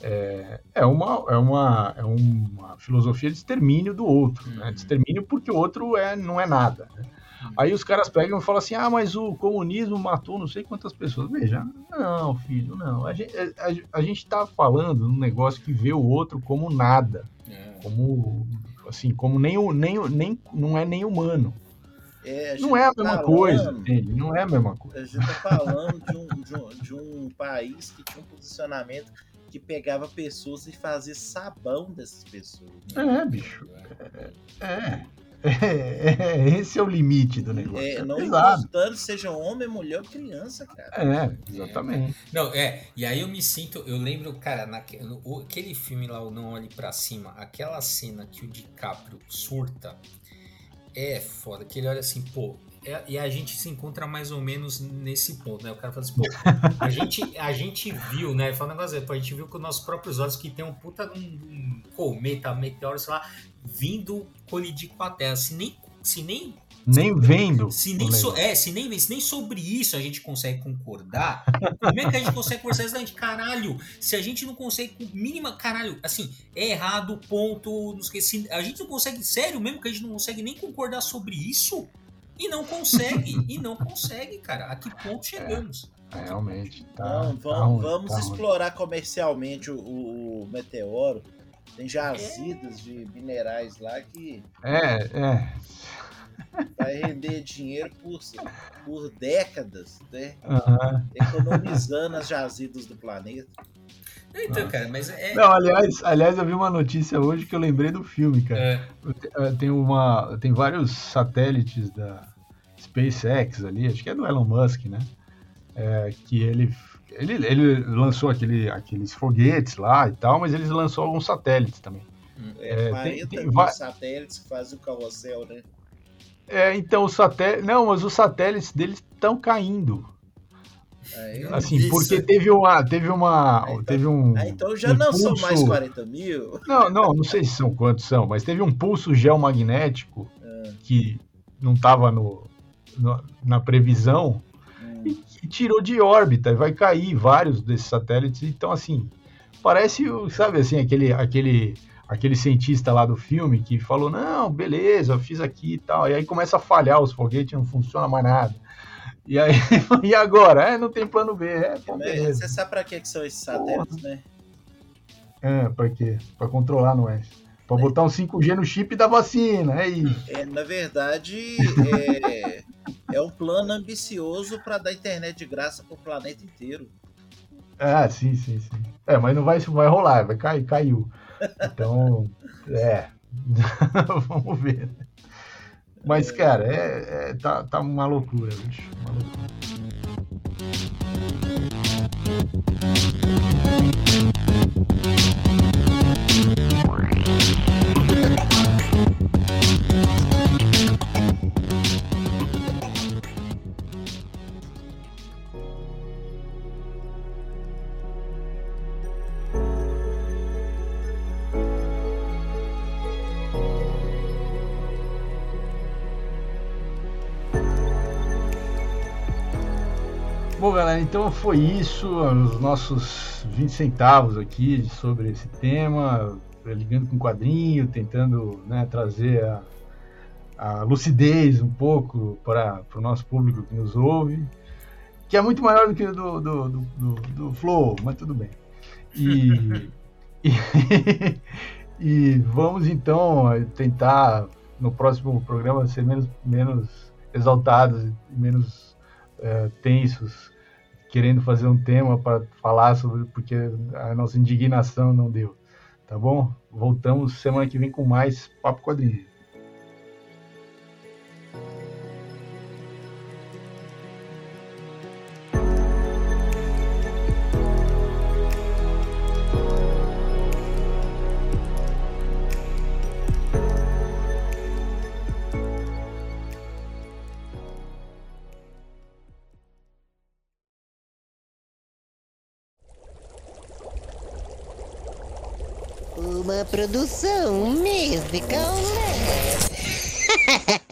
é, é, uma, é, uma, é uma filosofia de extermínio do outro, né? de uhum. extermínio porque o outro é, não é nada. Né? Aí os caras pegam e falam assim: ah, mas o comunismo matou não sei quantas pessoas. Veja, não, filho, não. A gente, a, a gente tá falando num negócio que vê o outro como nada. É. Como, assim, como nem, nem, nem, não é nem humano. É, não é a mesma tá coisa, entende? Não é a mesma coisa. A gente tá falando de um, de, um, de um país que tinha um posicionamento que pegava pessoas e fazia sabão dessas pessoas. Né? É, bicho. É. é. É, é, esse é o limite do negócio. É, é não importando seja homem, mulher ou criança, cara. É, exatamente. Não, é, e aí eu me sinto, eu lembro, cara, naquele, aquele filme lá, o Não Olhe Pra Cima, aquela cena que o DiCaprio surta, é foda, que ele olha assim, pô, é, e a gente se encontra mais ou menos nesse ponto, né? O cara fala assim, pô, a gente, a gente viu, né? Fala um negócio, a gente viu com nossos próprios olhos que tem um puta um, um cometa, meteoro, sei lá, vindo colidir com a Terra. Se nem, se nem nem vendo. Se nem, so, é, se nem, se nem sobre isso a gente consegue concordar, como é que a gente consegue conversar exatamente? Caralho, se a gente não consegue, mínima, caralho, assim, é errado, ponto, não esqueci. A gente não consegue, sério mesmo, que a gente não consegue nem concordar sobre isso? E não consegue, e não consegue, cara. A que ponto chegamos? É, realmente. Tá, tá vamos, tá vamos tá explorar comercialmente o, o, meteoro. Tem jazidas de minerais lá que. É, é. Vai render dinheiro por, por décadas, né? Uhum. Economizando as jazidas do planeta. Então, cara, mas é. Não, aliás, aliás, eu vi uma notícia hoje que eu lembrei do filme, cara. É. Tem uma. Tem vários satélites da SpaceX ali, acho que é do Elon Musk, né? É, que ele, ele, ele lançou aquele, aqueles foguetes lá e tal, mas ele lançou alguns satélites também. Hum. É, é tem, tem satélites que fazem o carrossel, né? É, então o satélite. Não, mas os satélites deles estão caindo. assim, isso. porque teve uma. Teve uma. Ah, então, teve um. Ah, então já um não pulso... são mais 40 mil? Não, não, não sei se são quantos são, mas teve um pulso geomagnético é. que não estava no, no, na previsão tirou de órbita e vai cair vários desses satélites. Então, assim, parece, sabe assim, aquele. aquele aquele cientista lá do filme que falou: Não, beleza, fiz aqui e tal. E aí começa a falhar os foguetes, não funciona mais nada. E aí, e agora? É, não tem plano B. É, bom, Você sabe para que, que são esses satélites, né? É, para quê? Para controlar, não é? Para botar um 5G no chip da vacina, é isso. É, na verdade, é, é um plano ambicioso para dar internet de graça para o planeta inteiro. Ah, sim, sim, sim. É, mas não vai, vai rolar, vai cair, caiu. Então, é. Vamos ver. Mas, cara, é, é, tá, tá uma loucura, bicho. Uma loucura. Então foi isso, os nossos 20 centavos aqui sobre esse tema, ligando com quadrinho, tentando né, trazer a, a, lucidez um pouco para o nosso público que nos ouve, que é muito maior do que o do, do, do, do, do Flow, mas tudo bem. E, e, e, vamos então tentar no próximo programa ser menos, menos exaltados e menos é, tensos querendo fazer um tema para falar sobre, porque a nossa indignação não deu. Tá bom? Voltamos semana que vem com mais Papo Quadrinho. Produção musical.